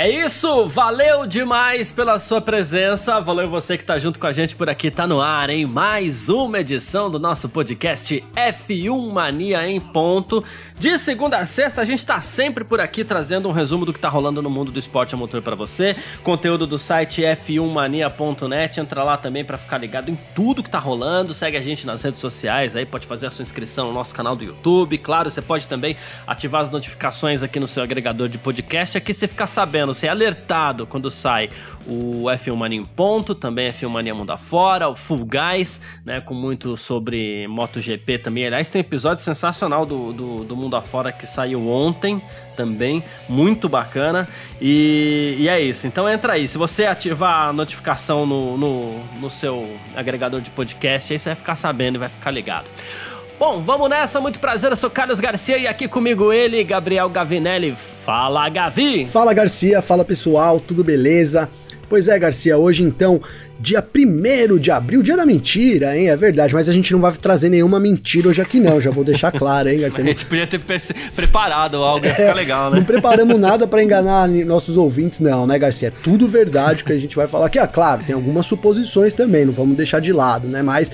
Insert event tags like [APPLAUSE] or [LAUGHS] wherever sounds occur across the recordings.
É isso, valeu demais pela sua presença, valeu você que tá junto com a gente por aqui, tá no ar, hein? Mais uma edição do nosso podcast F1 Mania em ponto. De segunda a sexta, a gente tá sempre por aqui trazendo um resumo do que tá rolando no mundo do esporte a motor para você. Conteúdo do site f1mania.net, entra lá também para ficar ligado em tudo que tá rolando. Segue a gente nas redes sociais, aí pode fazer a sua inscrição no nosso canal do YouTube. Claro, você pode também ativar as notificações aqui no seu agregador de podcast, aqui você fica sabendo sabendo, ser alertado quando sai o F1 Mania em ponto, também F1 Mania Mundo Afora, o Full Guys, né, com muito sobre MotoGP também. Aliás, tem um episódio sensacional do, do, do Mundo Afora que saiu ontem também, muito bacana. E, e, é isso, então entra aí. Se você ativar a notificação no, no, no seu agregador de podcast, aí você vai ficar sabendo e vai ficar ligado. Bom, vamos nessa, muito prazer, eu sou Carlos Garcia e aqui comigo ele, Gabriel Gavinelli. Fala, Gavi! Fala, Garcia, fala pessoal, tudo beleza? Pois é, Garcia, hoje então dia 1 de abril, dia da mentira, hein? É verdade, mas a gente não vai trazer nenhuma mentira hoje aqui, não. Já vou deixar claro, hein, Garcia? [LAUGHS] a gente podia ter preparado algo, ia ficar é, legal, né? Não preparamos nada para enganar nossos ouvintes, não, né, Garcia? É tudo verdade que a gente vai falar aqui. Ah, claro, tem algumas suposições também, não vamos deixar de lado, né? Mas,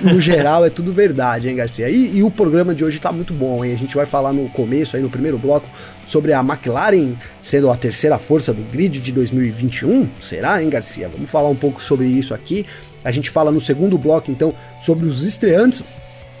no geral, é tudo verdade, hein, Garcia? E, e o programa de hoje tá muito bom, hein? A gente vai falar no começo, aí no primeiro bloco, sobre a McLaren sendo a terceira força do grid de 2021. Será, hein, Garcia? Vamos falar um pouco sobre isso aqui. A gente fala no segundo bloco, então, sobre os estreantes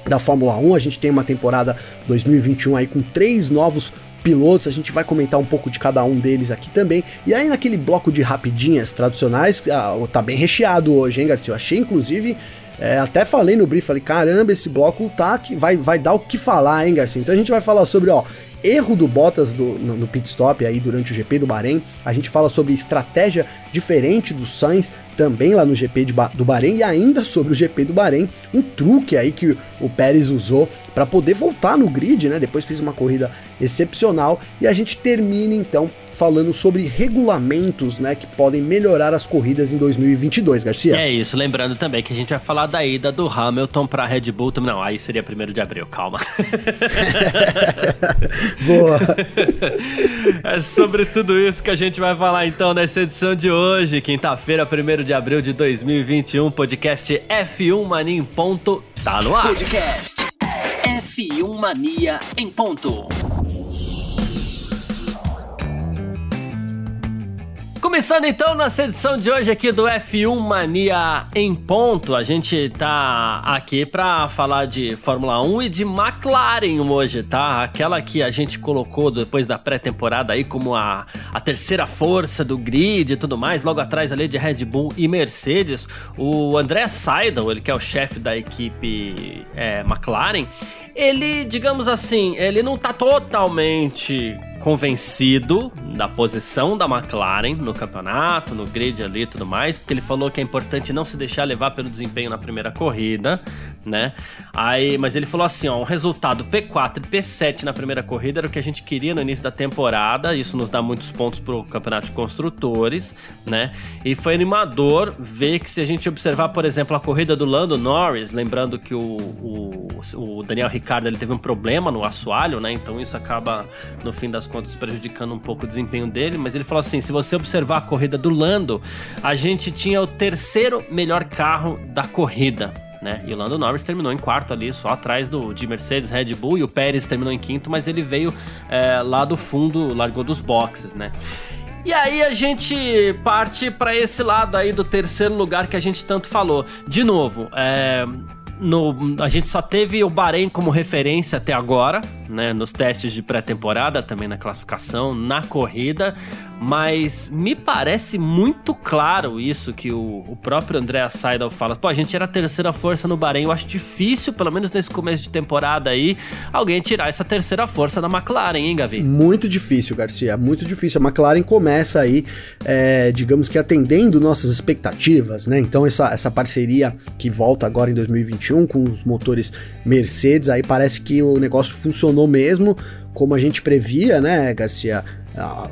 da Fórmula 1. A gente tem uma temporada 2021 aí com três novos pilotos, a gente vai comentar um pouco de cada um deles aqui também. E aí naquele bloco de rapidinhas tradicionais, ah, tá bem recheado hoje, hein, Garcia? Eu achei inclusive é, até falei no brief, falei, caramba, esse bloco tá que vai, vai dar o que falar, hein, Garcia? Então a gente vai falar sobre, ó, erro do Bottas do, no, no pit stop aí durante o GP do Bahrein. A gente fala sobre estratégia diferente do Sainz também lá no GP de, do Bahrein e ainda sobre o GP do Bahrein, um truque aí que o Pérez usou para poder voltar no grid, né? Depois fez uma corrida excepcional e a gente termina então falando sobre regulamentos, né, que podem melhorar as corridas em 2022, Garcia. É isso, lembrando também que a gente vai falar da ida do Hamilton para Red Bull, não, aí seria primeiro de abril, calma. [LAUGHS] Boa. é sobre tudo isso que a gente vai falar então nessa edição de hoje, quinta-feira, primeiro de abril de 2021, podcast F1 Mania em ponto, tá no ar. Podcast F1 Mania em ponto. Começando então nossa edição de hoje aqui do F1 Mania em ponto, a gente tá aqui para falar de Fórmula 1 e de McLaren hoje, tá? Aquela que a gente colocou depois da pré-temporada aí como a, a terceira força do grid e tudo mais, logo atrás ali de Red Bull e Mercedes. O André Seidel, ele que é o chefe da equipe é, McLaren, ele, digamos assim, ele não tá totalmente convencido da posição da McLaren no campeonato, no grid ali e tudo mais, porque ele falou que é importante não se deixar levar pelo desempenho na primeira corrida, né? Aí, mas ele falou assim, ó, um resultado P4 e P7 na primeira corrida era o que a gente queria no início da temporada, isso nos dá muitos pontos pro campeonato de construtores, né? E foi animador ver que se a gente observar, por exemplo, a corrida do Lando Norris, lembrando que o, o, o Daniel Ricciardo ele teve um problema no assoalho, né? Então isso acaba no fim das contas contas prejudicando um pouco o desempenho dele, mas ele falou assim: se você observar a corrida do Lando, a gente tinha o terceiro melhor carro da corrida. Né? E o Lando Norris terminou em quarto ali, só atrás do de Mercedes, Red Bull, e o Pérez terminou em quinto, mas ele veio é, lá do fundo, largou dos boxes, né? E aí a gente parte para esse lado aí do terceiro lugar que a gente tanto falou. De novo, é, no, a gente só teve o Bahrein como referência até agora, né? Nos testes de pré-temporada, também na classificação, na corrida. Mas me parece muito claro isso que o, o próprio André Seidel fala. Pô, a gente era a terceira força no Bahrein. Eu acho difícil, pelo menos nesse começo de temporada aí, alguém tirar essa terceira força da McLaren, hein, Gavi? Muito difícil, Garcia, muito difícil. A McLaren começa aí, é, digamos que atendendo nossas expectativas, né? Então, essa, essa parceria que volta agora em 2021 com os motores Mercedes, aí parece que o negócio funcionou mesmo como a gente previa, né, Garcia?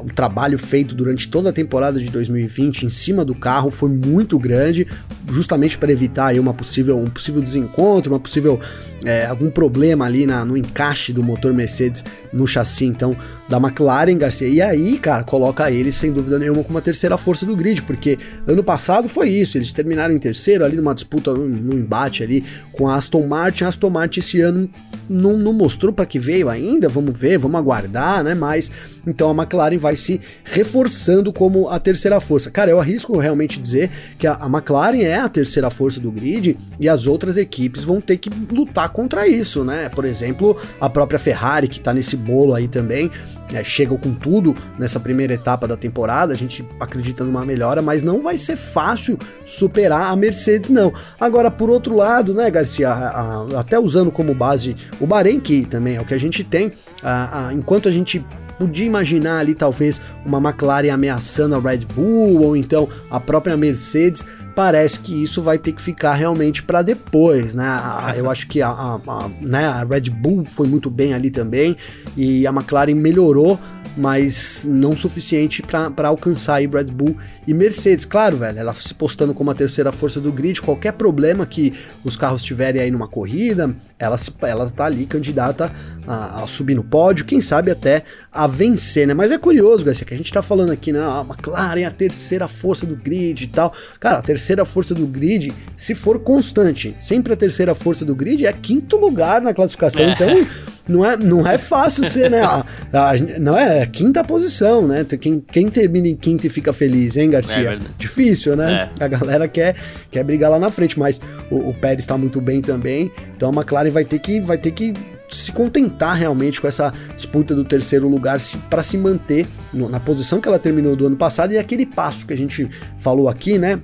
O trabalho feito durante toda a temporada de 2020 em cima do carro foi muito grande, justamente para evitar aí uma possível, um possível desencontro, uma possível é, algum problema ali na, no encaixe do motor Mercedes no chassi, então, da McLaren, Garcia. E aí, cara, coloca eles sem dúvida nenhuma como a terceira força do grid, porque ano passado foi isso, eles terminaram em terceiro ali numa disputa, num, num embate ali com a Aston Martin. A Aston Martin esse ano não, não mostrou para que veio ainda, vamos ver, vamos aguardar, né? Mas então a McLaren vai se reforçando como a terceira força. Cara, eu arrisco realmente dizer que a, a McLaren é a terceira força do grid e as outras equipes vão ter que lutar contra isso, né? Por exemplo, a própria Ferrari, que tá nesse bolo aí também, né, chega com tudo nessa primeira etapa da temporada, a gente acredita numa melhora, mas não vai ser fácil superar a Mercedes, não. Agora, por outro lado, né, Garcia, a, a, até usando como base o Bahrein, que também é o que a gente tem, a, enquanto a gente podia imaginar ali talvez uma McLaren ameaçando a Red Bull ou então a própria Mercedes. Parece que isso vai ter que ficar realmente para depois, né? Eu acho que a, a, a, né, a Red Bull foi muito bem ali também e a McLaren melhorou mas não suficiente para alcançar aí Red Bull e Mercedes. Claro, velho, ela se postando como a terceira força do grid, qualquer problema que os carros tiverem aí numa corrida, ela, ela tá ali candidata a, a subir no pódio, quem sabe até a vencer, né? Mas é curioso, Garcia, que a gente tá falando aqui, né? A McLaren é a terceira força do grid e tal. Cara, a terceira força do grid, se for constante, sempre a terceira força do grid é quinto lugar na classificação, é. então não é, não é fácil ser, né? A, a, não é, é quinta posição, né? Quem, quem termina em quinta e fica feliz, hein, Garcia? É Difícil, né? É. A galera quer, quer brigar lá na frente, mas o, o Pérez está muito bem também. Então a McLaren vai ter que, vai ter que se contentar realmente com essa disputa do terceiro lugar para se manter no, na posição que ela terminou do ano passado e aquele passo que a gente falou aqui, né?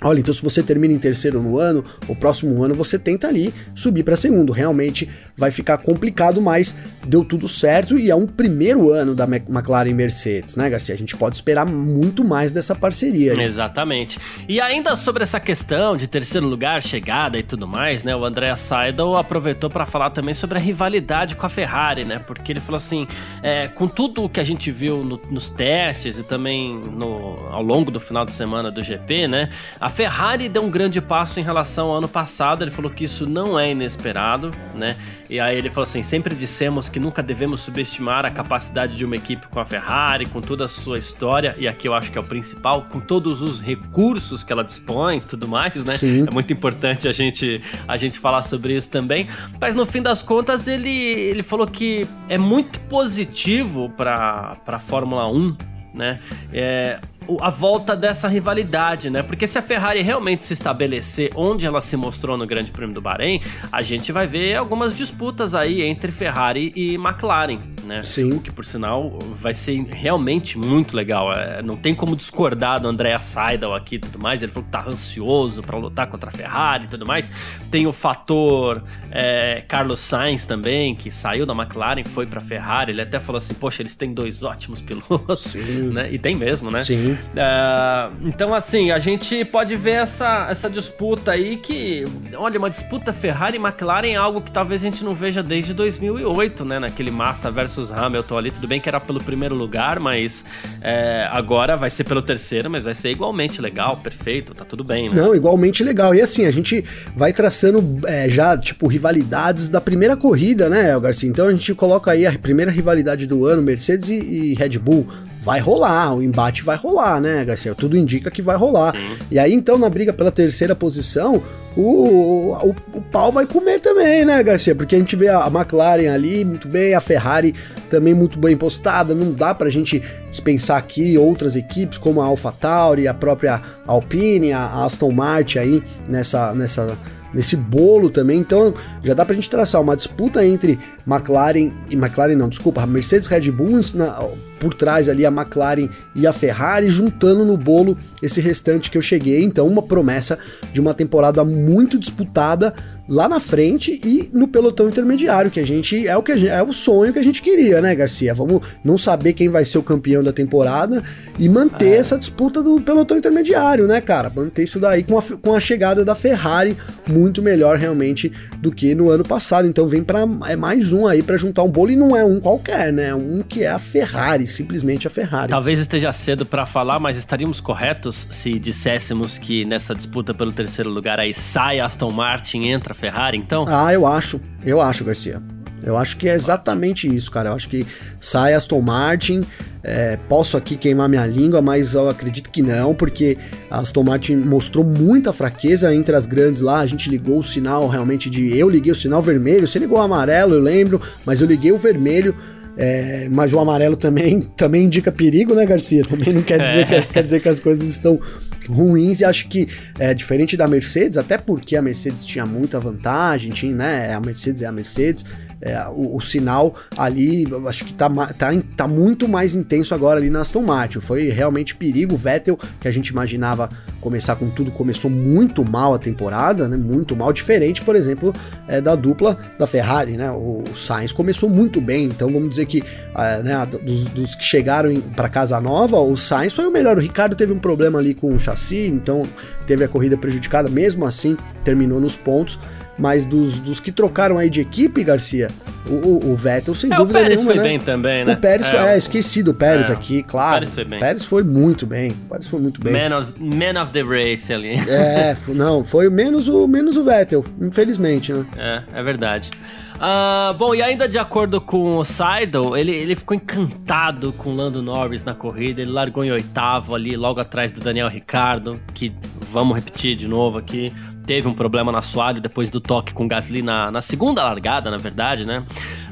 Olha, então se você termina em terceiro no ano, o próximo ano você tenta ali subir para segundo. Realmente vai ficar complicado, mas deu tudo certo e é um primeiro ano da McLaren Mercedes, né, Garcia? A gente pode esperar muito mais dessa parceria. Aí. Exatamente. E ainda sobre essa questão de terceiro lugar, chegada e tudo mais, né? O André Seidel aproveitou para falar também sobre a rivalidade com a Ferrari, né? Porque ele falou assim, é, com tudo o que a gente viu no, nos testes e também no, ao longo do final de semana do GP, né? A Ferrari deu um grande passo em relação ao ano passado. Ele falou que isso não é inesperado, né? E aí ele falou assim: sempre dissemos que nunca devemos subestimar a capacidade de uma equipe com a Ferrari, com toda a sua história, e aqui eu acho que é o principal, com todos os recursos que ela dispõe e tudo mais, né? Sim. É muito importante a gente, a gente falar sobre isso também. Mas no fim das contas, ele, ele falou que é muito positivo para a Fórmula 1, né? É, a volta dessa rivalidade, né? Porque se a Ferrari realmente se estabelecer onde ela se mostrou no Grande Prêmio do Bahrein, a gente vai ver algumas disputas aí entre Ferrari e McLaren, né? Sim. O que, por sinal, vai ser realmente muito legal. É, não tem como discordar do Andrea Seidel aqui e tudo mais. Ele falou que tá ansioso para lutar contra a Ferrari e tudo mais. Tem o fator é, Carlos Sainz também, que saiu da McLaren, foi pra Ferrari. Ele até falou assim: Poxa, eles têm dois ótimos pilotos, Sim. né? E tem mesmo, né? Sim. Uh, então, assim, a gente pode ver essa, essa disputa aí que, olha, uma disputa Ferrari e McLaren é algo que talvez a gente não veja desde 2008, né? Naquele Massa versus Hamilton ali. Tudo bem que era pelo primeiro lugar, mas é, agora vai ser pelo terceiro, mas vai ser igualmente legal, perfeito, tá tudo bem, né? Não, igualmente legal. E assim, a gente vai traçando é, já, tipo, rivalidades da primeira corrida, né, Garcia? Então a gente coloca aí a primeira rivalidade do ano, Mercedes e, e Red Bull vai rolar, o embate vai rolar, né, Garcia? Tudo indica que vai rolar. Sim. E aí, então, na briga pela terceira posição, o, o, o, pau vai comer também, né, Garcia? Porque a gente vê a McLaren ali muito bem, a Ferrari também muito bem postada. Não dá pra gente dispensar aqui outras equipes como a AlphaTauri, a própria Alpine, a Aston Martin aí nessa, nessa nesse bolo também. Então já dá pra gente traçar uma disputa entre McLaren e McLaren não, desculpa, Mercedes Red Bull na, por trás ali a McLaren e a Ferrari juntando no bolo esse restante que eu cheguei. Então uma promessa de uma temporada muito disputada lá na frente e no pelotão intermediário, que a gente é o que gente, é o sonho que a gente queria, né, Garcia? Vamos não saber quem vai ser o campeão da temporada e manter é. essa disputa do pelotão intermediário, né, cara? Manter isso daí com a, com a chegada da Ferrari muito melhor realmente do que no ano passado. Então vem para é mais um aí para juntar um bolo e não é um qualquer, né? É um que é a Ferrari, simplesmente a Ferrari. Talvez esteja cedo para falar, mas estaríamos corretos se disséssemos que nessa disputa pelo terceiro lugar aí sai Aston Martin, entra Ferrari, então? Ah, eu acho. Eu acho, Garcia. Eu acho que é exatamente isso, cara. Eu acho que sai Aston Martin. É, posso aqui queimar minha língua, mas eu acredito que não, porque a Aston Martin mostrou muita fraqueza entre as grandes lá. A gente ligou o sinal realmente de. Eu liguei o sinal vermelho, você ligou o amarelo, eu lembro, mas eu liguei o vermelho. É, mas o amarelo também, [LAUGHS] também indica perigo, né, Garcia? Também não quer dizer, que, quer dizer que as coisas estão ruins e acho que é diferente da Mercedes, até porque a Mercedes tinha muita vantagem, tinha, né? A Mercedes é a Mercedes é, o, o, sinal ali, acho que tá, tá, tá muito mais intenso agora ali na Aston Martin. Foi realmente perigo. O Vettel, que a gente imaginava começar com tudo, começou muito mal a temporada, né? Muito mal, diferente, por exemplo, é, da dupla da Ferrari, né? O, o Sainz começou muito bem, então vamos dizer que é, né, dos, dos, que chegaram para casa nova, o Sainz foi o melhor. O Ricardo teve um problema ali com o chassi, então teve a corrida prejudicada, mesmo assim terminou nos pontos. Mas dos, dos que trocaram aí de equipe, Garcia, o, o Vettel, sem é, dúvida nenhuma. O Pérez nenhuma, foi né? bem também, né? O Pérez, é, é esquecido o Pérez é, aqui, claro. O Pérez foi bem. O Pérez foi muito bem. O Pérez foi muito bem. Man of, man of the race ali. É, [LAUGHS] não, foi menos o, menos o Vettel, infelizmente, né? É, é verdade. Uh, bom, e ainda de acordo com o Seidel, ele, ele ficou encantado com o Lando Norris na corrida. Ele largou em oitavo ali, logo atrás do Daniel Ricardo, que vamos repetir de novo aqui teve um problema no assoalho depois do toque com Gasly na, na segunda largada, na verdade, né?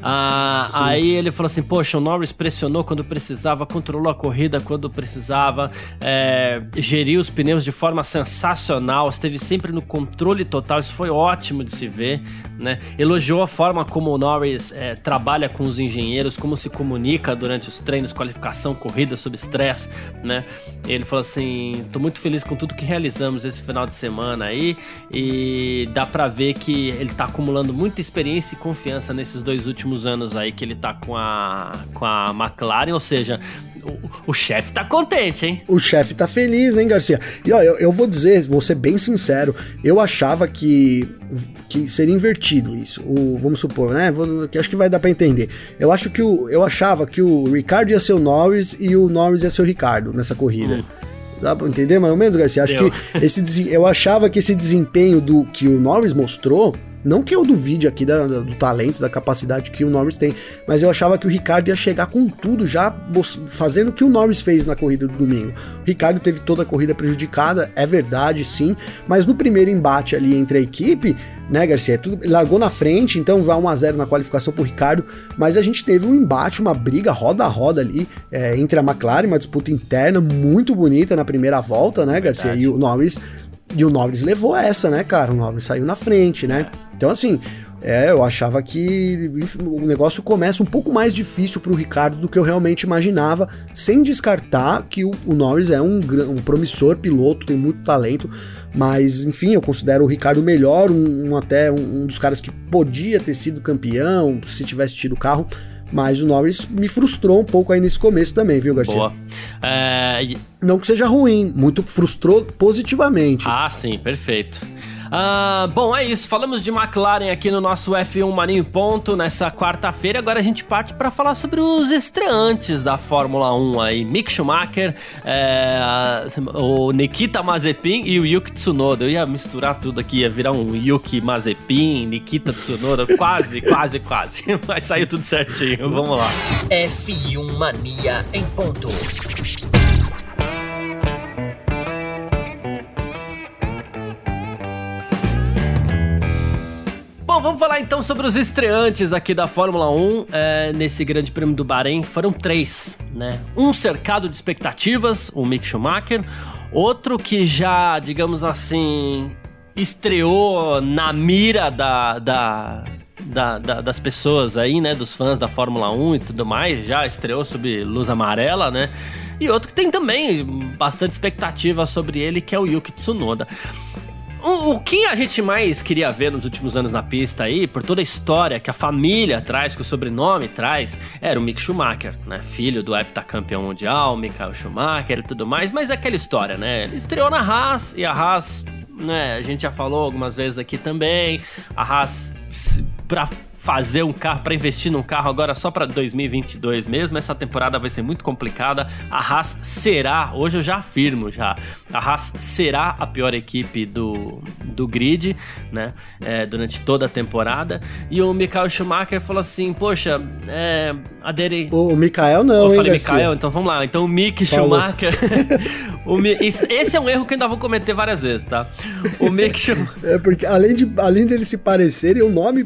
Ah, aí ele falou assim: Poxa, o Norris pressionou quando precisava, controlou a corrida quando precisava, é, geriu os pneus de forma sensacional, esteve sempre no controle total. Isso foi ótimo de se ver, né? Elogiou a forma como o Norris é, trabalha com os engenheiros, como se comunica durante os treinos, qualificação, corrida sob estresse, né? Ele falou assim: Tô muito feliz com tudo que realizamos esse final de semana aí e dá para ver que ele tá acumulando muita experiência e confiança nesses dois últimos anos aí que ele tá com a, com a McLaren, ou seja, o, o chefe tá contente, hein? O chefe tá feliz, hein, Garcia? E ó, eu, eu vou dizer, vou ser bem sincero, eu achava que, que seria invertido isso. O, vamos supor, né? Vou, que acho que vai dar para entender. Eu acho que o, eu achava que o Ricardo ia ser o Norris e o Norris ia ser o Ricardo nessa corrida. Hum. Dá pra entender mais ou menos, Garcia? Acho Deu. que esse, eu achava que esse desempenho do que o Norris mostrou não que eu duvide aqui da, do talento, da capacidade que o Norris tem, mas eu achava que o Ricardo ia chegar com tudo já fazendo o que o Norris fez na corrida do domingo. O Ricardo teve toda a corrida prejudicada, é verdade, sim, mas no primeiro embate ali entre a equipe, né, Garcia? É tudo, largou na frente, então vai 1x0 na qualificação pro Ricardo, mas a gente teve um embate, uma briga roda a roda ali é, entre a McLaren, uma disputa interna muito bonita na primeira volta, né, Garcia? Verdade. E o Norris e o Norris levou essa, né, cara? O Norris saiu na frente, né? Então, assim, é, eu achava que o negócio começa um pouco mais difícil para o Ricardo do que eu realmente imaginava, sem descartar que o, o Norris é um, um, promissor piloto, tem muito talento, mas enfim, eu considero o Ricardo melhor, um, um até um, dos caras que podia ter sido campeão se tivesse tido o carro. Mas o Norris me frustrou um pouco aí nesse começo também, viu, Garcia? Boa. É... Não que seja ruim, muito frustrou positivamente. Ah, sim, perfeito. Uh, bom, é isso. Falamos de McLaren aqui no nosso F1 Marinho Ponto nessa quarta-feira. Agora a gente parte para falar sobre os estreantes da Fórmula 1 aí. Mick Schumacher, é, o Nikita Mazepin e o Yuki Tsunoda. Eu ia misturar tudo aqui, ia virar um Yuki Mazepin, Nikita Tsunoda. Quase, quase, quase. [LAUGHS] Mas saiu tudo certinho. Vamos lá. F1 Mania em ponto. Vamos falar então sobre os estreantes aqui da Fórmula 1 é, nesse Grande Prêmio do Bahrein. Foram três, né? Um cercado de expectativas, o Mick Schumacher. Outro que já, digamos assim, estreou na mira da, da, da, da, das pessoas aí, né? Dos fãs da Fórmula 1 e tudo mais. Já estreou sob luz amarela, né? E outro que tem também bastante expectativa sobre ele, que é o Yuki Tsunoda. O, o que a gente mais queria ver nos últimos anos na pista aí, por toda a história que a família traz, que o sobrenome traz, era o Mick Schumacher, né? Filho do heptacampeão mundial, Michael Schumacher e tudo mais, mas é aquela história, né? Ele estreou na Haas e a Haas, né? A gente já falou algumas vezes aqui também, a Haas para fazer um carro, para investir num carro agora só para 2022 mesmo. Essa temporada vai ser muito complicada. A Haas será, hoje eu já afirmo já, a Haas será a pior equipe do, do grid, né? É, durante toda a temporada. E o Michael Schumacher falou assim: Poxa, é, aderi. O, o Mikael não, eu hein, falei? Mikael, então vamos lá. Então o Mick Falou. Schumacher. [LAUGHS] esse é um erro que eu ainda vou cometer várias vezes, tá? O Mick Schumacher. É porque além, de, além dele se parecerem, o nome,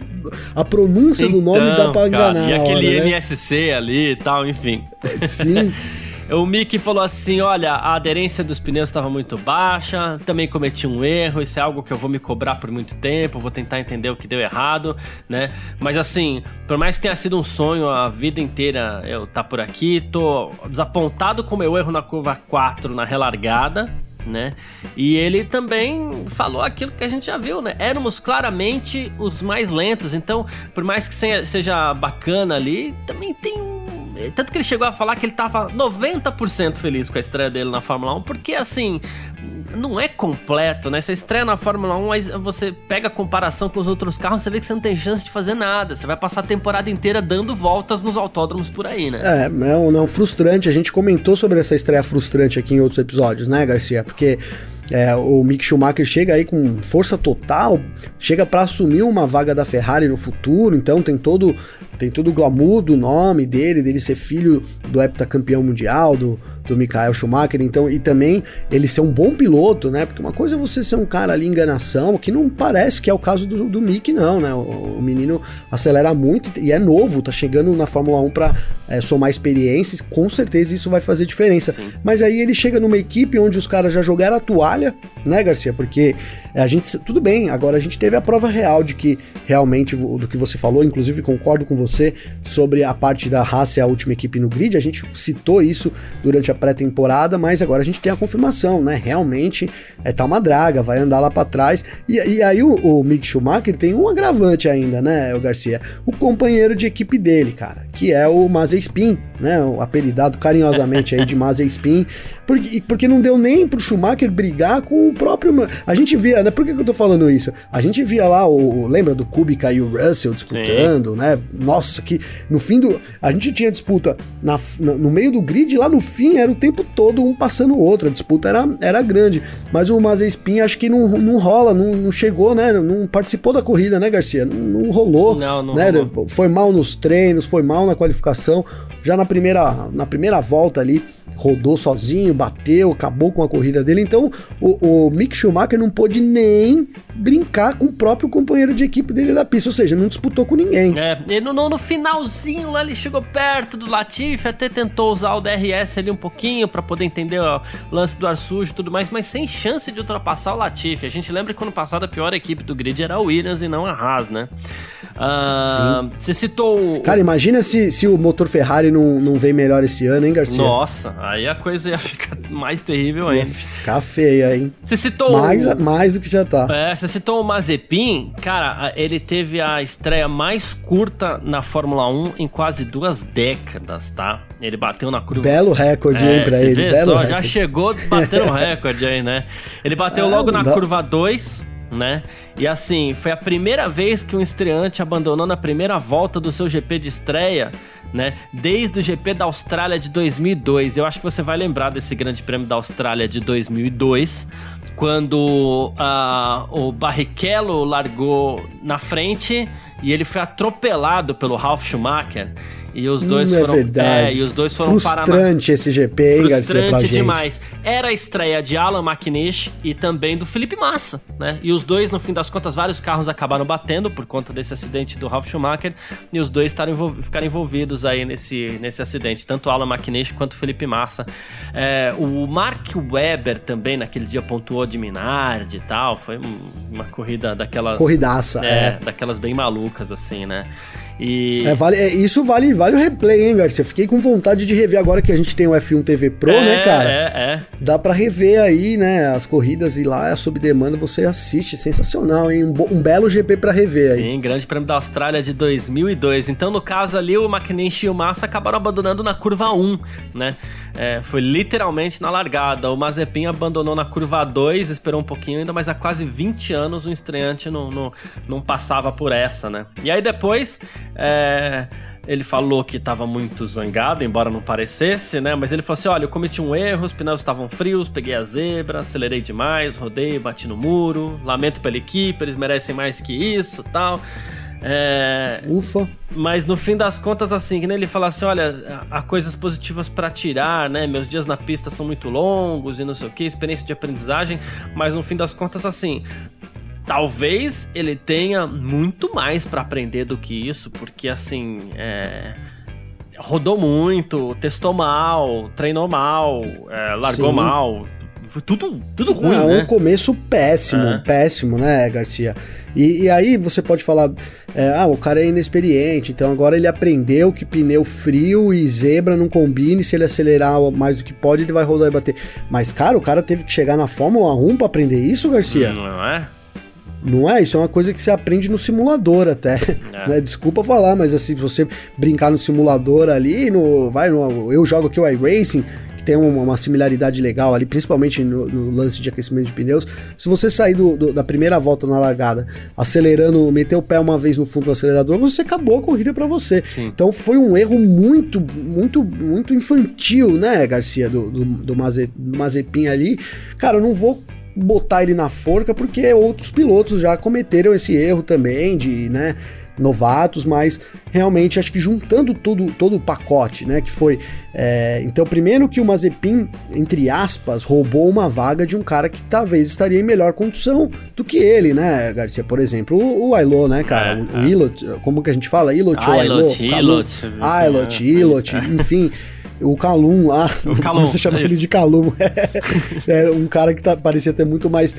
a pronúncia do nome dá pra Então, cara, enganar. E na aquele hora, né? MSC ali e tal, enfim. Sim. [LAUGHS] O Mick falou assim: olha, a aderência dos pneus estava muito baixa, também cometi um erro, isso é algo que eu vou me cobrar por muito tempo, vou tentar entender o que deu errado, né? Mas assim, por mais que tenha sido um sonho a vida inteira eu estar por aqui, tô desapontado com o meu erro na curva 4 na relargada. Né? E ele também falou aquilo que a gente já viu, né? Éramos claramente os mais lentos, então, por mais que se- seja bacana ali, também tem um tanto que ele chegou a falar que ele tava 90% feliz com a estreia dele na Fórmula 1, porque assim, não é completo, né? Você estreia na Fórmula 1, aí você pega a comparação com os outros carros, você vê que você não tem chance de fazer nada. Você vai passar a temporada inteira dando voltas nos autódromos por aí, né? É, não, não, frustrante. A gente comentou sobre essa estreia frustrante aqui em outros episódios, né, Garcia? Porque é, o Mick Schumacher chega aí com força total, chega pra assumir uma vaga da Ferrari no futuro, então tem todo tem todo o glamour do nome dele, dele ser filho do heptacampeão mundial, do, do Michael Schumacher, então, e também ele ser um bom piloto, né? Porque uma coisa é você ser um cara ali enganação, que não parece que é o caso do, do Mick, não, né? O, o menino acelera muito e é novo, tá chegando na Fórmula 1 pra é, somar experiências, com certeza isso vai fazer diferença. Mas aí ele chega numa equipe onde os caras já jogaram a toalha, né, Garcia? Porque a gente, tudo bem, agora a gente teve a prova real de que realmente do que você falou, inclusive concordo com você sobre a parte da Haas ser a última equipe no grid, a gente citou isso durante a pré-temporada, mas agora a gente tem a confirmação, né? Realmente é tá uma draga, vai andar lá para trás. E, e aí o, o Mick Schumacher tem um agravante ainda, né, o Garcia? O companheiro de equipe dele, cara, que é o Mazepin, né? O apelidado carinhosamente aí de Mazepin, porque, porque não deu nem pro Schumacher brigar com o próprio. A gente via, né? Por que, que eu tô falando isso? A gente via lá o. Lembra do Kubica e o Russell disputando, né? Nossa, que no fim do. A gente tinha disputa na, no meio do grid, lá no fim era o tempo todo um passando o outro. A disputa era, era grande. Mas o Mazepin acho que não, não rola, não, não chegou, né? Não participou da corrida, né, Garcia? Não, não rolou. Não, não né? rolou. Foi mal nos treinos, foi mal na qualificação. Já na primeira, na primeira volta ali, rodou sozinho, bateu, acabou com a corrida dele. Então, o, o Mick Schumacher não pôde nem brincar com o próprio companheiro de equipe dele da pista, ou seja, não disputou com ninguém. É, e no, no, finalzinho lá ele chegou perto do Latifi, até tentou usar o DRS ali um pouquinho pra poder entender ó, o lance do ar sujo e tudo mais, mas sem chance de ultrapassar o Latifi. A gente lembra que ano passado a pior equipe do grid era a Williams e não a Haas, né? Ah, você citou. Cara, imagina se, se o motor Ferrari não, não vem melhor esse ano, hein, Garcia? Nossa, aí a coisa ia [LAUGHS] ficar mais terrível Ia ainda. ficar feia, hein? Você citou Mais, o... mais do que já tá. É, você citou o Mazepin, cara, ele teve a estreia mais curta na Fórmula 1 em quase duas décadas, tá? Ele bateu na curva. Belo recorde, hein, pra você ele. vê Belo só, já recorde. chegou batendo recorde aí, né? Ele bateu [LAUGHS] É, logo na dá- curva 2, né? E assim, foi a primeira vez que um estreante abandonou na primeira volta do seu GP de estreia, né? Desde o GP da Austrália de 2002. Eu acho que você vai lembrar desse Grande Prêmio da Austrália de 2002, quando ah, o Barrichello largou na frente e ele foi atropelado pelo Ralf Schumacher. E os dois Hum, é foram. verdade. e os dois foram Frustrante esse GP, hein, Garcia, Frustrante gente. demais. Era a estreia de Alan McNish e também do Felipe Massa, né? E os dois, no fim das contas, vários carros acabaram batendo por conta desse acidente do Ralf Schumacher e os dois estaram envol- ficaram envolvidos aí nesse, nesse acidente, tanto Alan McNish quanto o Felipe Massa. É, o Mark Webber também, naquele dia, pontuou de Minardi e tal. Foi um- uma corrida daquelas. Corridaça, é, é. daquelas bem malucas, assim, né? E. É, vale, é, isso vale, vale o replay, hein, Garcia? Fiquei com vontade de rever agora que a gente tem o F1 TV Pro, é, né, cara? É, é. Dá pra rever aí, né, as corridas e lá, sob demanda, você assiste. Sensacional, hein? Um, um belo GP pra rever aí. Sim, Grande Prêmio da Austrália de 2002. Então, no caso ali, o McNish e o Massa acabaram abandonando na curva 1, né? É, foi literalmente na largada. O Mazepin abandonou na curva 2, esperou um pouquinho ainda, mas há quase 20 anos o estreante não, não, não passava por essa, né? E aí depois... é, Ele falou que estava muito zangado, embora não parecesse, né? Mas ele falou assim: olha, eu cometi um erro, os pneus estavam frios, peguei a zebra, acelerei demais, rodei, bati no muro, lamento pela equipe, eles merecem mais que isso tal. É, Ufa. mas no fim das contas, assim, que nem ele fala assim: olha, há coisas positivas pra tirar, né? Meus dias na pista são muito longos e não sei o que, experiência de aprendizagem, mas no fim das contas, assim. Talvez ele tenha muito mais pra aprender do que isso, porque assim. É, rodou muito, testou mal, treinou mal, é, largou Sim. mal. Foi tudo, tudo ruim, Não, né? um começo péssimo, É. péssimo, né, Garcia? E, e aí você pode falar, é, ah, o cara é inexperiente, então agora ele aprendeu que pneu frio e zebra não combina, e se ele acelerar mais do que pode, ele vai rodar e bater. Mas, cara, o cara teve que chegar na Fórmula 1 pra aprender isso, Garcia? Não é? Não é? Isso é uma coisa que você aprende no simulador até. [LAUGHS] É. Né? Desculpa falar, mas assim, se você brincar no simulador ali, no, vai no, eu jogo aqui o iRacing, que tem uma, uma similaridade legal ali, principalmente no, no lance de aquecimento de pneus. Se você sair do- do- da primeira volta na largada, acelerando, meter o pé uma vez no fundo do acelerador, você acabou a corrida pra você. Sim. Então foi um erro muito, muito, muito infantil, né, Garcia, do, do, do, Maze, do Mazepin ali. Cara, eu não vou botar ele na forca porque outros pilotos já cometeram esse erro também de, né, novatos, mas realmente acho que juntando tudo, todo o pacote, né, que foi, é, então primeiro que o Mazepin, entre aspas, roubou uma vaga de um cara que talvez estaria em melhor condição do que ele, né, Garcia, por exemplo, o, o Ailô, né, cara, É, o, é. o Ilot, como que a gente fala, Ilot ou Ailô? Ilot, Ilot. Ilot, É. Enfim, o Calum lá, O [LAUGHS] Calum, você chama [LAUGHS] é ele de Calum, é um cara que tá, parecia ter muito mais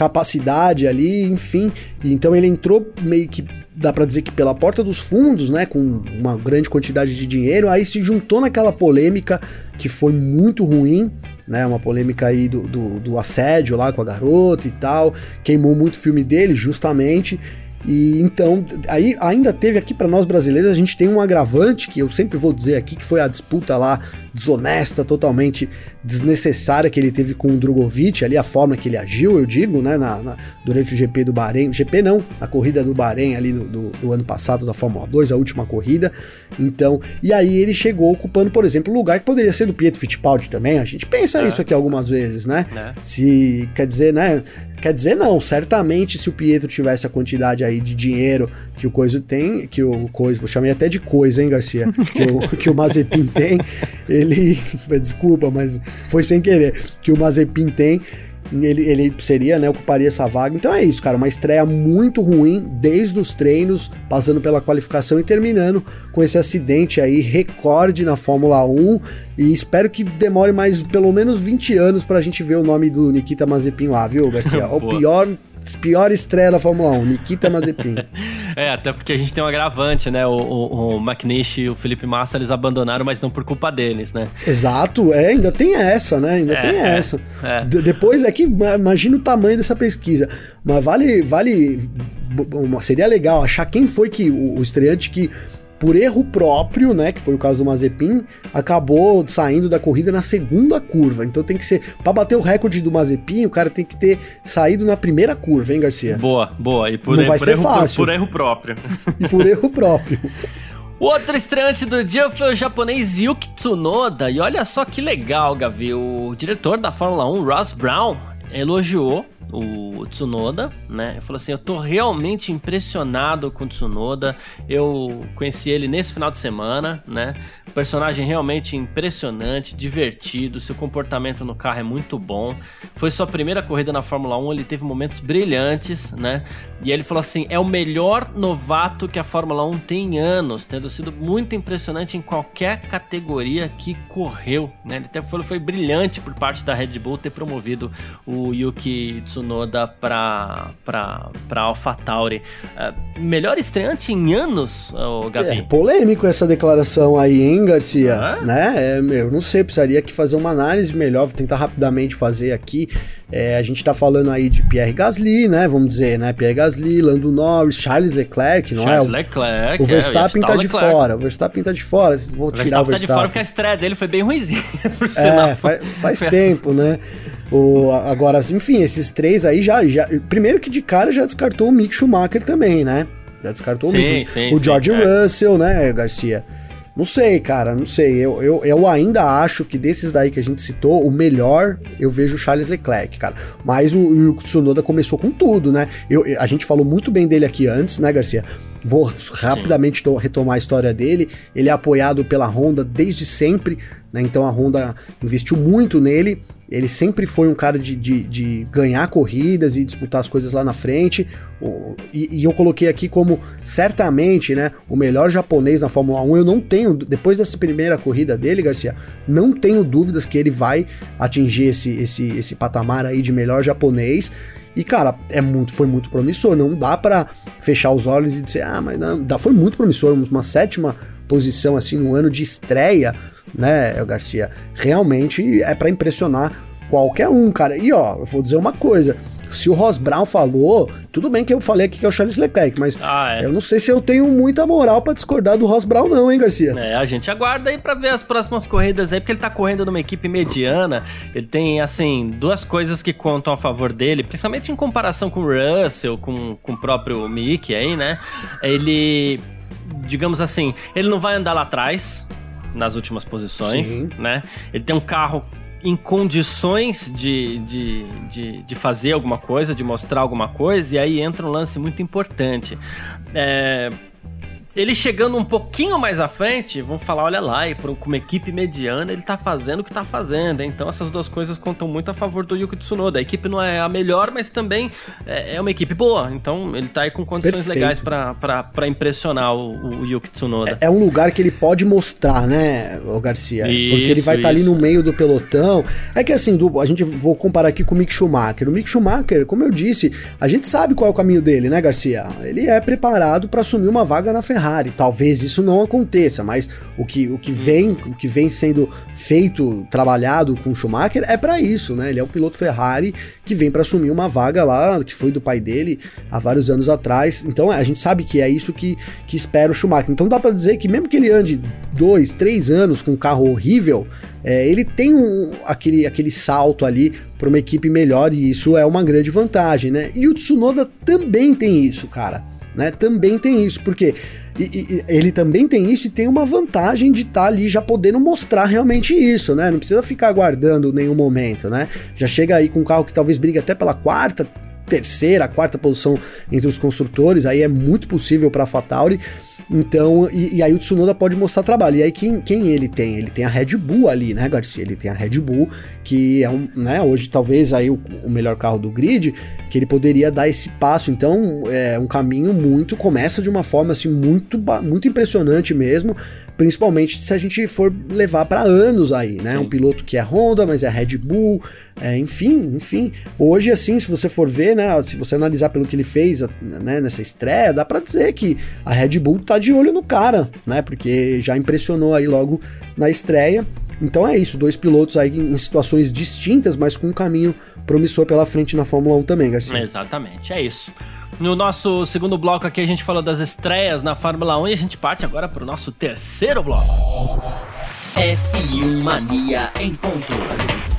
capacidade ali, enfim, então ele entrou meio que, dá pra dizer que pela porta dos fundos, né, com uma grande quantidade de dinheiro, aí se juntou naquela polêmica que foi muito ruim, né, uma polêmica aí do, do, do assédio lá com a garota e tal, queimou muito o filme dele, justamente, e então, aí ainda teve aqui para nós brasileiros, a gente tem um agravante que eu sempre vou dizer aqui, que foi a disputa lá desonesta, totalmente desnecessária que ele teve com o Drogovic, ali a forma que ele agiu, eu digo, né, na, na- durante o GP do Bahrein, GP não, a corrida do Bahrein ali do, do- do ano passado da Fórmula 2, a última corrida, então, e aí ele chegou ocupando, por exemplo, o lugar que poderia ser do Pietro Fittipaldi também, a gente pensa É. isso aqui algumas vezes, né, É. se, quer dizer, né, Quer dizer, não, certamente se o Pietro tivesse a quantidade aí de dinheiro que o Coisa tem, que o Coisa, vou chamar até de coisa, hein, Garcia? Que o, que o Mazepin tem, ele. [LAUGHS] Desculpa, mas foi sem querer. Que o Mazepin tem, ele, ele seria, né, ocuparia essa vaga. Então é isso, cara, uma estreia muito ruim, desde os treinos, passando pela qualificação e terminando com esse acidente aí, recorde na Fórmula 1. E espero que demore mais pelo menos 20 anos pra gente ver o nome do Nikita Mazepin lá, viu, Garcia? [LAUGHS] o pior, pior estreia da Fórmula 1, Nikita Mazepin. [LAUGHS] É, até porque a gente tem um agravante, né? O, o, o McNish e o Felipe Massa, eles abandonaram, mas não por culpa deles, né? Exato, é, ainda tem essa, né? Ainda É, tem é, essa. é. De- depois é que ma- imagina o tamanho dessa pesquisa. Mas vale, vale, seria legal achar quem foi que o, o estreante que por erro próprio, né, que foi o caso do Mazepin, acabou saindo da corrida na segunda curva. Então tem que ser, Pra bater o recorde do Mazepin, o cara tem que ter saído na primeira curva, hein, Garcia? Boa, boa. E por, Não vai por ser erro, fácil. Por, por erro próprio. [LAUGHS] E por erro próprio. O outro estreante do dia foi o japonês Yuki Tsunoda. E olha só que legal, Gavi. O diretor da Fórmula 1, Ross Brown, elogiou o Tsunoda, né? Ele falou assim: Eu tô realmente impressionado com o Tsunoda. Eu conheci ele nesse final de semana, né? Personagem realmente impressionante, divertido, seu comportamento no carro é muito bom. Foi sua primeira corrida na Fórmula 1, ele teve momentos brilhantes, né? E ele falou assim: é o melhor novato que a Fórmula 1 tem em anos, tendo sido muito impressionante em qualquer categoria que correu, né? Ele até foi, foi brilhante por parte da Red Bull ter promovido o Yuki Tsunoda para para AlphaTauri. Uh, melhor estreante em anos, o Gavi. É polêmico essa declaração aí, hein? Garcia, ah? né? É, eu não sei, precisaria aqui fazer uma análise melhor, vou tentar rapidamente fazer aqui. É, a gente tá falando aí de Pierre Gasly, né? Vamos dizer, né? Pierre Gasly, Lando Norris, Charles Leclerc, não Charles é? Leclerc, o Verstappen é, tá de fora. O Verstappen tá de fora. Vou o tirar o Verstappen. tá de fora porque a estreia dele foi bem ruimzinha, [LAUGHS] é. É, faz, faz tempo, né? O, agora, enfim, esses três aí já, já. Primeiro que de cara já descartou o Mick Schumacher também, né? Já descartou sim, o Mick. Sim, o George é. Russell, né, Garcia? Não sei, cara, não sei. Eu, eu, eu ainda acho que desses daí que a gente citou, o melhor eu vejo o Charles Leclerc, cara. Mas o, o Tsunoda começou com tudo, né? Eu, a gente falou muito bem dele aqui antes, né, Garcia? Vou rapidamente retomar a história dele. Ele é apoiado pela Honda desde sempre, né? Então a Honda investiu muito nele. Ele sempre foi um cara de, de, de, ganhar corridas e disputar as coisas lá na frente. E, e, eu coloquei aqui como certamente, né, o melhor japonês na Fórmula 1. Eu não tenho, depois dessa primeira corrida dele, Garcia, não tenho dúvidas que ele vai atingir esse, esse, esse patamar aí de melhor japonês. E, cara, é muito, foi muito promissor. Não dá para fechar os olhos e dizer, ah, mas não, foi muito promissor. Uma sétima posição, assim, no ano de estreia né, Garcia? Realmente é para impressionar qualquer um, cara. E ó, eu vou dizer uma coisa. Se o Ross Brown falou, tudo bem que eu falei aqui que é o Charles Leclerc, mas ah, é. eu não sei se eu tenho muita moral para discordar do Ross Brown, não, hein, Garcia? É, a gente aguarda aí para ver as próximas corridas aí, porque ele tá correndo numa equipe mediana. Ele tem, assim, duas coisas que contam a favor dele, principalmente em comparação com o Russell, com, com o próprio Mick aí, né? Ele, digamos assim, ele não vai andar lá atrás, nas últimas posições, Sim. né? Ele tem um carro em condições de, de, de, de, fazer alguma coisa, de mostrar alguma coisa, e aí entra um lance muito importante. É, ele chegando um pouquinho mais à frente, vão falar, olha lá, e com uma equipe mediana ele tá fazendo o que tá fazendo. Então essas duas coisas contam muito a favor do Yuki Tsunoda. A equipe não é a melhor, mas também é, é uma equipe boa. Então ele tá aí com condições Perfeito. legais para impressionar o, o, Yuki Tsunoda. É, é, um lugar que ele pode mostrar, né, o Garcia? Isso, Porque ele vai estar tá ali no meio do pelotão. É que assim, a gente vou comparar aqui com o Mick Schumacher. O Mick Schumacher, como eu disse, a gente sabe qual é o caminho dele, né, Garcia? Ele é preparado para assumir uma vaga na Ferrari. Ferrari. Talvez isso não aconteça, mas o que, o que vem, o que vem sendo feito, trabalhado com o Schumacher é para isso, né? Ele é um piloto Ferrari que vem para assumir uma vaga lá que foi do pai dele há vários anos atrás. Então a gente sabe que é isso que, que espera o Schumacher. Então dá para dizer que mesmo que ele ande dois, três anos com um carro horrível, é, ele tem um, aquele, aquele salto ali para uma equipe melhor e isso é uma grande vantagem, né? E o Tsunoda também tem isso, cara. Né, também tem isso, porque e, e, ele também tem isso e tem uma vantagem de estar tá ali já podendo mostrar realmente isso, né? Não precisa ficar aguardando nenhum momento, né? Já chega aí com um carro que talvez brigue até pela quarta, terceira, quarta posição entre os construtores, aí é muito possível para a Fatauri. Então, e, e, aí o Tsunoda pode mostrar trabalho. E aí quem, quem ele tem? Ele tem a Red Bull ali, né, Garcia? Ele tem a Red Bull, que é um, né, hoje talvez aí o, o melhor carro do grid, que ele poderia dar esse passo. Então, é um caminho muito, começa de uma forma assim muito, muito impressionante mesmo, principalmente se a gente for levar para anos aí, né? Sim. Um piloto que é Honda, mas é Red Bull, é, enfim, enfim. Hoje, assim, se você for ver, né? Se você analisar pelo que ele fez né, nessa estreia, dá para dizer que a Red Bull tá de olho no cara, né? Porque já impressionou aí logo na estreia. Então é isso, dois pilotos aí em situações distintas, mas com um caminho promissor pela frente na Fórmula 1 também, Garcia. Exatamente, é isso. No nosso segundo bloco aqui a gente falou das estreias na Fórmula 1 e a gente parte agora para o nosso terceiro bloco. F1 Mania em ponto.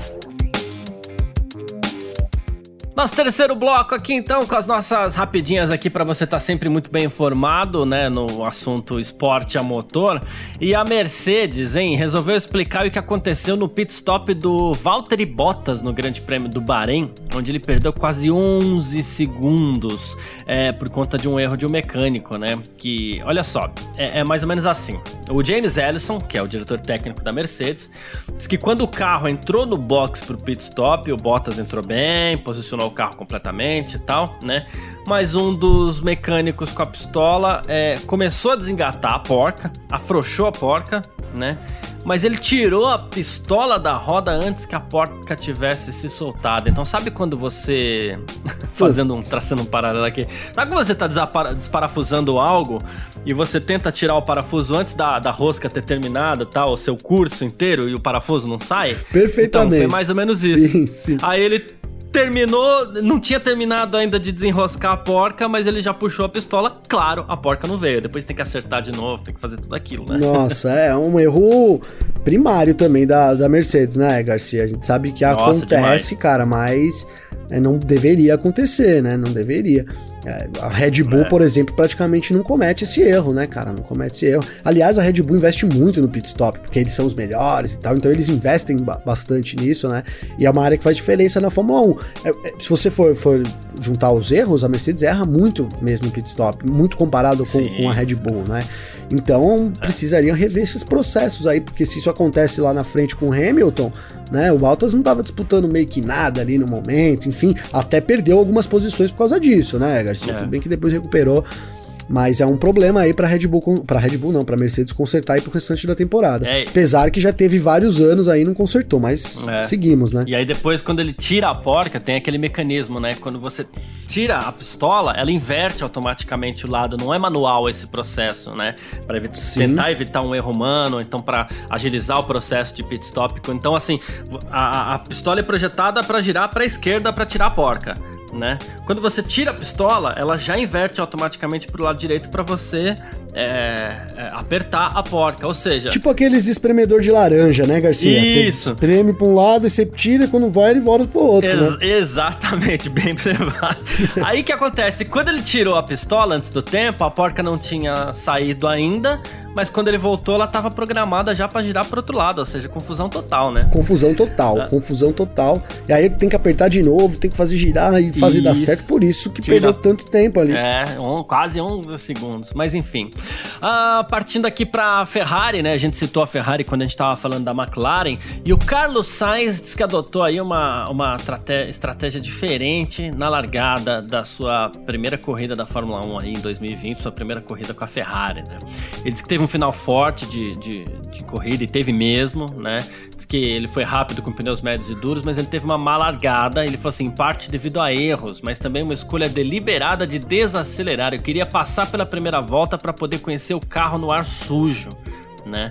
Nosso terceiro bloco aqui, então, com as nossas rapidinhas aqui para você estar tá sempre muito bem informado, né, no assunto esporte a motor. E a Mercedes, hein, resolveu explicar o que aconteceu no pit stop do Valtteri Bottas no Grande Prêmio do Bahrein, onde ele perdeu quase 11 segundos é, por conta de um erro de um mecânico, né? Que, olha só, é, é mais ou menos assim. O James Ellison, que é o diretor técnico da Mercedes, diz que quando o carro entrou no box pro pit stop, o Bottas entrou bem, posicionou o carro completamente e tal, né? Mas um dos mecânicos com a pistola é, começou a desengatar a porca, afrouxou a porca, né? Mas ele tirou a pistola da roda antes que a porca tivesse se soltado. Então, sabe quando você. [LAUGHS] fazendo um. traçando um paralelo aqui. Sabe quando você tá desparafusando algo e você tenta tirar o parafuso antes da, da rosca ter terminado, tal, o seu curso inteiro e o parafuso não sai? Perfeitamente. Então, foi mais ou menos isso. Sim, sim. Aí ele terminou, não tinha terminado ainda de desenroscar a porca, mas ele já puxou a pistola. Claro, a porca não veio. Depois tem que acertar de novo, tem que fazer tudo aquilo, né? Nossa, é um erro primário também da, da Mercedes, né, Garcia? A gente sabe que Nossa, acontece, demais. cara, mas é, não deveria acontecer, né? Não deveria. É, a Red Bull, é. por exemplo, praticamente não comete esse erro, né, cara? Não comete esse erro. Aliás, a Red Bull investe muito no pit stop, porque eles são os melhores e tal, então eles investem bastante nisso, né? E é uma área que faz diferença na Fórmula 1. É, é, se você for, for, juntar os erros, a Mercedes erra muito mesmo no pit stop, muito comparado com, com a Red Bull, né? Então precisariam rever esses processos aí, porque se isso acontece lá na frente com o Hamilton, né? O Bottas não estava disputando meio que nada ali no momento, enfim, até perdeu algumas posições por causa disso, né, Garcia? É. Tudo bem que depois recuperou. Mas é um problema aí para Red Bull, para Red Bull não, para Mercedes consertar aí pro restante da temporada. É. Apesar que já teve vários anos aí não consertou, mas é. seguimos, né? E aí depois quando ele tira a porca, tem aquele mecanismo, né? Quando você tira a pistola, ela inverte automaticamente o lado, não é manual esse processo, né? Para evitar, tentar evitar um erro humano, então para agilizar o processo de pit stop. Então assim, a, a pistola é projetada para girar para a esquerda para tirar a porca né? Quando você tira a pistola, ela já inverte automaticamente pro lado direito para você é, é, apertar a porca, ou seja... Tipo aqueles espremedor de laranja, né, Garcia? Isso! Você espreme pra um lado e você tira, quando vai ele volta pro outro, Ex né? Exatamente, bem observado. [LAUGHS] Aí que acontece? Quando ele tirou a pistola antes do tempo, a porca não tinha saído ainda, mas quando ele voltou, ela estava programada já para girar para outro lado, ou seja, confusão total, né? Confusão total, é. confusão total. E aí tem que apertar de novo, tem que fazer girar e fazer isso. dar certo, por isso que Tira. perdeu tanto tempo ali. É, um, quase 11 segundos, mas enfim. Uh, partindo aqui para Ferrari, né? A gente citou a Ferrari quando a gente estava falando da McLaren, e o Carlos Sainz disse que adotou aí uma, uma estratégia diferente na largada da sua primeira corrida da Fórmula 1 aí em 2020, sua primeira corrida com a Ferrari, né? Ele disse que teve teve um final forte de, de, de, corrida, e teve mesmo, né? Diz que ele foi rápido com pneus médios e duros, mas ele teve uma má largada. Ele falou assim, em parte devido a erros, mas também uma escolha deliberada de desacelerar. Eu queria passar pela primeira volta para poder conhecer o carro no ar sujo, né?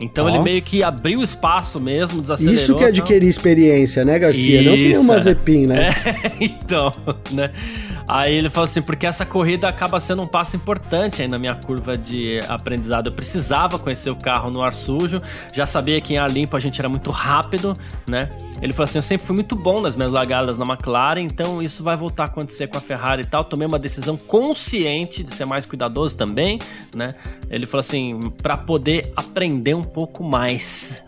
Então oh. ele meio que abriu espaço mesmo, desacelerou. Isso que é adquirir experiência, né, Garcia? Isso, Não que nem uma Zepin, né? É, [LAUGHS] então, né? Aí ele falou assim: porque essa corrida acaba sendo um passo importante aí na minha curva de aprendizado. Eu precisava conhecer o carro no ar sujo, já sabia que em ar limpo a gente era muito rápido, né? Ele falou assim: eu sempre fui muito bom nas minhas largadas na McLaren, então isso vai voltar a acontecer com a Ferrari e tal. Tomei uma decisão consciente de ser mais cuidadoso também, né? Ele falou assim: para poder aprender um pouco mais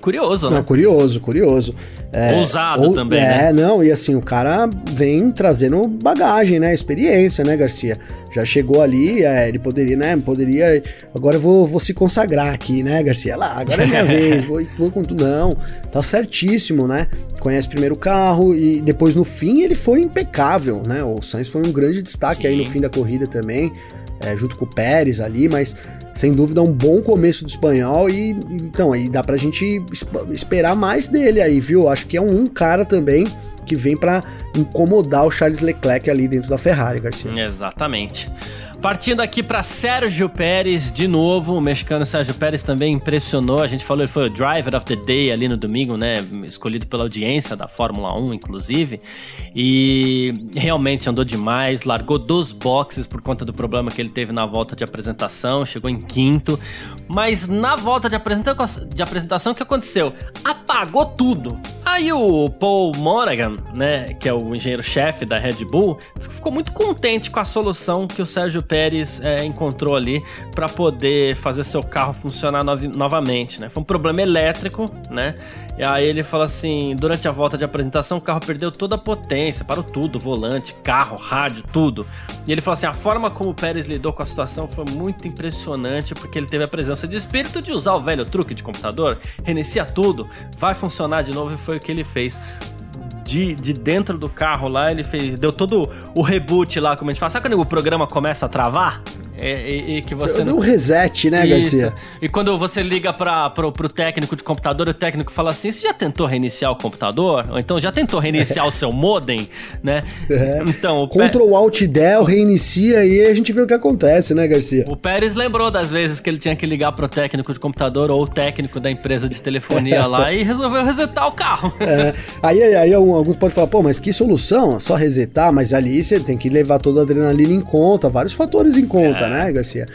curioso, né? Não, curioso, curioso. É, Ousado ou, também, é, né? não, e assim, o cara vem trazendo bagagem, né? Experiência, né, Garcia? Já chegou ali, é, ele poderia, né? Poderia. Agora eu vou, vou se consagrar aqui, né, Garcia? Lá, agora é minha [LAUGHS] vez, vou, vou com tudo. Não, tá certíssimo, né? Conhece primeiro o carro e depois no fim ele foi impecável, né? O Sainz foi um grande destaque Sim. aí no fim da corrida também, é, junto com o Pérez ali, mas sem dúvida um bom começo do espanhol e então aí dá pra gente esperar mais dele aí, viu? Acho que é um cara também que vem para incomodar o Charles Leclerc ali dentro da Ferrari, Garcia. Exatamente. Partindo aqui para Sérgio Pérez de novo, o mexicano Sérgio Pérez também impressionou. A gente falou ele foi o driver of the day ali no domingo, né? Escolhido pela audiência da Fórmula 1, inclusive. E realmente andou demais, largou dos boxes por conta do problema que ele teve na volta de apresentação, chegou em quinto. Mas na volta de apresentação, de apresentação o que aconteceu? Apagou tudo. Aí o Paul Monaghan, né, que é o engenheiro-chefe da Red Bull, ficou muito contente com a solução que o Sérgio Pérez é, encontrou ali para poder fazer seu carro funcionar no novamente, né? Foi um problema elétrico, né? E aí ele fala assim, durante a volta de apresentação, o carro perdeu toda a potência, parou tudo, volante, carro, rádio, tudo. E ele fala assim, a forma como o Pérez lidou com a situação foi muito impressionante, porque ele teve a presença de espírito de usar o velho truque de computador, reinicia tudo, vai funcionar de novo e foi o que ele fez. De, de dentro do carro lá, ele fez. Deu todo o reboot lá, como a gente fala. Sabe quando o programa começa a travar? E, e, que você Deu não... um reset, né, Isso. Garcia? E quando você liga para pro, pro técnico de computador, o técnico fala assim: você já tentou reiniciar o computador? Ou então já tentou reiniciar o seu modem, né? É. Então, o Ctrl Alt Del reinicia e a gente vê o que acontece, né, Garcia? O Pérez lembrou das vezes que ele tinha que ligar pro técnico de computador ou o técnico da empresa de telefonia [LAUGHS] lá e resolveu resetar o carro. É. Aí, aí alguns podem falar, pô, mas que solução? Só resetar, mas ali você tem que levar toda a adrenalina em conta, vários fatores em conta. É né, Garcia?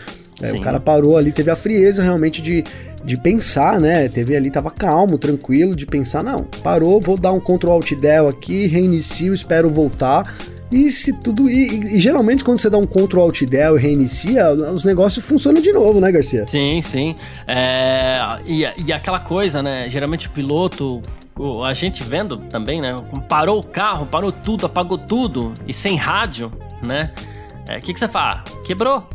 É, o cara parou ali, teve a frieza realmente de, de pensar, né? Teve ali, tava calmo, tranquilo, de pensar, não, parou, vou dar um Ctrl Alt Del aqui, reinicio, espero voltar. E se tudo. E, e, geralmente quando você dá um Ctrl Alt Del e reinicia, os negócios funcionam de novo, né, Garcia? Sim, sim. É, e, e aquela coisa, né? Geralmente o piloto. A gente vendo também, né? Parou o carro, parou tudo, apagou tudo e sem rádio, né? O é, que, que você faz? Quebrou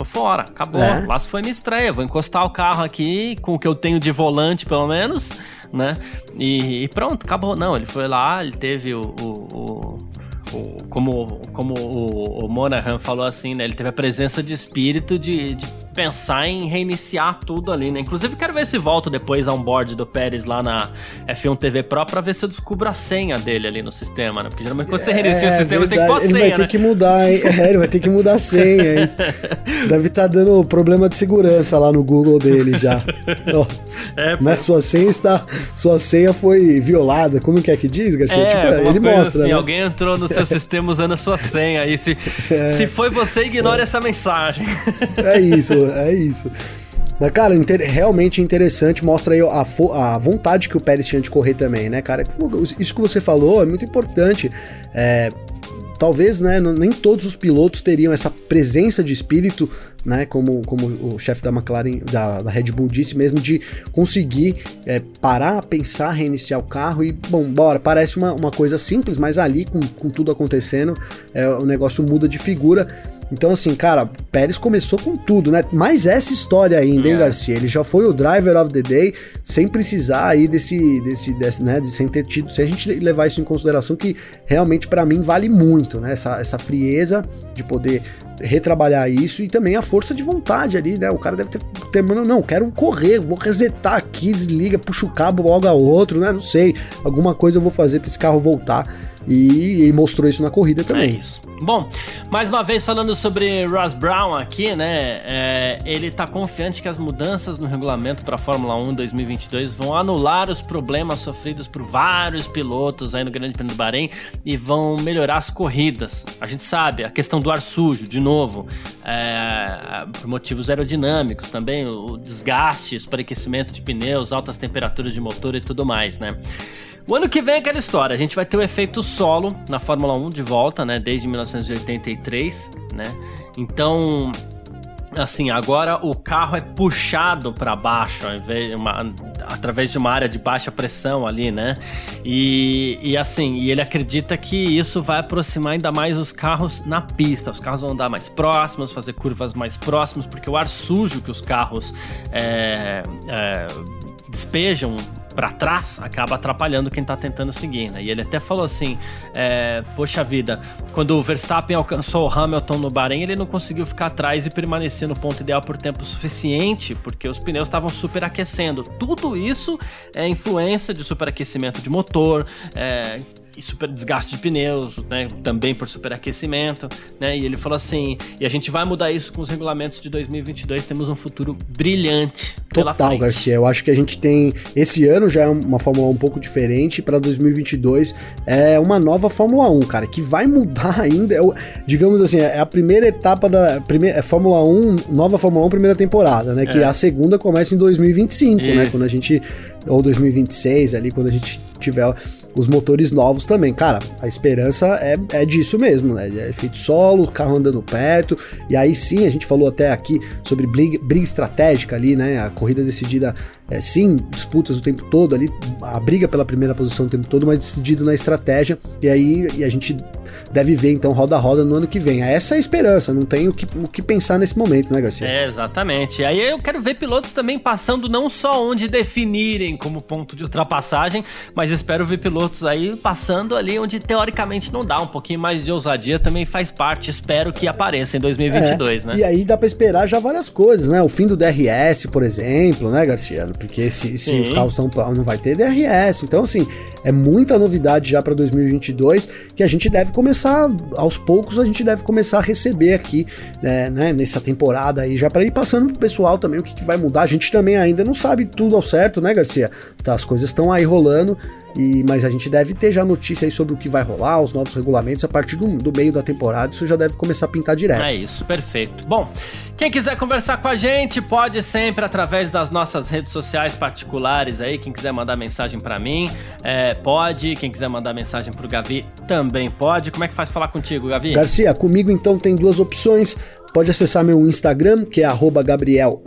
tô fora, acabou. É. Lá foi minha estreia. Vou encostar o carro aqui com o que eu tenho de volante, pelo menos, né? E, e pronto, acabou. Não, ele foi lá, ele teve o, o, o o, como, como o, o Monahan falou assim, né? Ele teve a presença de espírito de, de pensar em reiniciar tudo ali, né? Inclusive, quero ver se volto depois a board do Pérez lá na F1 TV Pro pra ver se eu descubro a senha dele ali no sistema, né? Porque geralmente quando você reinicia é, o sistema, você tem que pôr a senha, Ele vai ter né? que mudar, hein? É, ele vai ter que mudar a senha, hein? [LAUGHS] Deve estar tá dando problema de segurança lá no Google dele já. [LAUGHS] oh, é, né? Sua senha está... Sua senha foi violada. Como que é que diz, Garcia? É, tipo, ele mostra, assim, né? Alguém entrou no seu [LAUGHS] sistema usando a sua senha. E se, é, se foi você, ignore é. essa mensagem. É isso, é isso. Mas, cara, inter realmente interessante, mostra aí a, a, vontade que o Pérez tinha de correr também, né, cara? Isso que você falou é muito importante. É, talvez, né, nem todos os pilotos teriam essa presença de espírito, né, como, como o chefe da McLaren, da, da, Red Bull disse mesmo, de conseguir é, parar, pensar, reiniciar o carro e, bom, bora, parece uma, uma coisa simples, mas ali, com, com tudo acontecendo, é, o negócio muda de figura. Então, assim, cara, Pérez começou com tudo, né? Mas essa história ainda, hein, é. Garcia? Ele já foi o driver of the day sem precisar aí desse, desse, desse né? De, sem ter tido, se a gente levar isso em consideração, que realmente para mim vale muito, né? Essa, essa frieza de poder retrabalhar isso e também a força de vontade ali, né? O cara deve ter terminando, não, quero correr, vou resetar aqui, desliga, puxa o cabo, logo a outro, né? Não sei, alguma coisa eu vou fazer para esse carro voltar. E, mostrou isso na corrida também. É isso. Bom, mais uma vez falando sobre Ross Brown aqui, né? É, ele tá confiante que as mudanças no regulamento para a Fórmula 1 2022 vão anular os problemas sofridos por vários pilotos aí no Grande Prêmio do Bahrein e vão melhorar as corridas. A gente sabe, a questão do ar sujo, de novo, é, por motivos aerodinâmicos também, o desgaste, o superaquecimento de pneus, altas temperaturas de motor e tudo mais, né? O ano que vem é aquela história, a gente vai ter o efeito solo na Fórmula 1 de volta, né? Desde 1983, né? Então, assim, agora o carro é puxado para baixo, uma, através de uma área de baixa pressão ali, né? E, e assim, e ele acredita que isso vai aproximar ainda mais os carros na pista. Os carros vão andar mais próximos, fazer curvas mais próximas, porque o ar sujo que os carros é, é, despejam para trás acaba atrapalhando quem tá tentando seguir, né? E ele até falou assim: é, Poxa vida, quando o Verstappen alcançou o Hamilton no Bahrein, ele não conseguiu ficar atrás e permanecer no ponto ideal por tempo suficiente, porque os pneus estavam superaquecendo. Tudo isso é influência de superaquecimento de motor, é, e super desgaste de pneus, né? Também por superaquecimento, né? E ele falou assim: e a gente vai mudar isso com os regulamentos de 2022. Temos um futuro brilhante. Pela Total. Garcia. Eu acho que a gente tem. Esse ano já é uma Fórmula 1 um pouco diferente. Para 2022 é uma nova Fórmula 1, cara, que vai mudar [LAUGHS] ainda. É digamos assim, é a primeira etapa da. Primeira, é Fórmula 1, nova Fórmula 1, primeira temporada, né? Que É. a segunda começa em 2025, né? Isso. Quando a gente. Ou 2026, ali, quando a gente tiver os motores novos também. Cara, a esperança é, é disso mesmo, né? É efeito solo, carro andando perto. E aí sim, a gente falou até aqui sobre briga, briga estratégica ali, né? A corrida decidida, é, sim, disputas o tempo todo ali, a briga pela primeira posição o tempo todo, mas decidido na estratégia. E aí e a gente deve ver então roda roda no ano que vem. Essa é a esperança, não tem o que, o que pensar nesse momento, né, Garcia? É, exatamente. Aí eu quero ver pilotos também passando não só onde definirem como ponto de ultrapassagem, mas espero ver pilotos aí passando ali onde teoricamente não dá. Um pouquinho mais de ousadia também faz parte. Espero que apareça em 2022, É, né? E aí dá pra esperar já várias coisas, né? O fim do DRS, por exemplo, né, Garcia? Porque se, se os carros são não vai ter DRS. Então, assim, é muita novidade já pra 2022 que a gente deve começar, aos poucos, a gente deve começar a receber aqui, né, né, nessa temporada aí, já pra ir passando pro pessoal também o que, que vai mudar. A gente também ainda não sabe tudo ao certo, né, Garcia? Tá, as coisas estão aí rolando. E, mas a gente deve ter já notícia aí sobre o que vai rolar, os novos regulamentos, a partir do, do meio da temporada, isso já deve começar a pintar direto. É isso, perfeito. Bom, quem quiser conversar com a gente, pode sempre através das nossas redes sociais particulares aí. Quem quiser mandar mensagem pra mim, é, pode. Quem quiser mandar mensagem pro Gavi, também pode. Como é que faz falar contigo, Gavi? Garcia, comigo então tem duas opções. Pode acessar meu Instagram, que é arroba Gabriel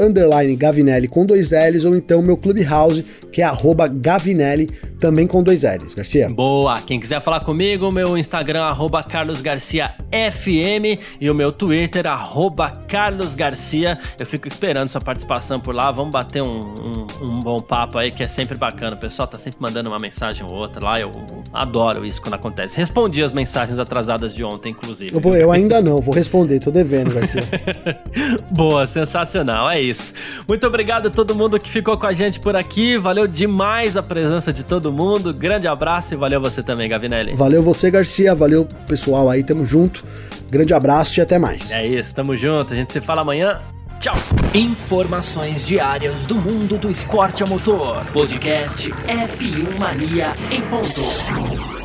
Gavinelli com dois L's, ou então meu Clubhouse, que é arroba Gavinelli, também com dois L's, Garcia. Boa! Quem quiser falar comigo, meu Instagram, arroba Carlos Garcia FM e o meu Twitter, arroba Carlos Garcia. Eu fico esperando sua participação por lá. Vamos bater um, um- um bom papo aí, que é sempre bacana. O pessoal tá sempre mandando uma mensagem ou outra lá. Eu adoro isso quando acontece. Respondi as mensagens atrasadas de ontem, inclusive. Eu, vou- eu ainda não, vou responder, tô devendo, Garcia. [LAUGHS] Boa, sensacional, é isso. Muito obrigado a todo mundo que ficou com a gente por aqui. Valeu demais a presença de todo mundo. Grande abraço e valeu você também, Gavinelli. Valeu você, Garcia, valeu pessoal aí, tamo junto. Grande abraço e até mais. É isso, tamo junto. A gente se fala amanhã. Tchau. Informações diárias do mundo do esporte a motor. Podcast F1 Mania em ponto.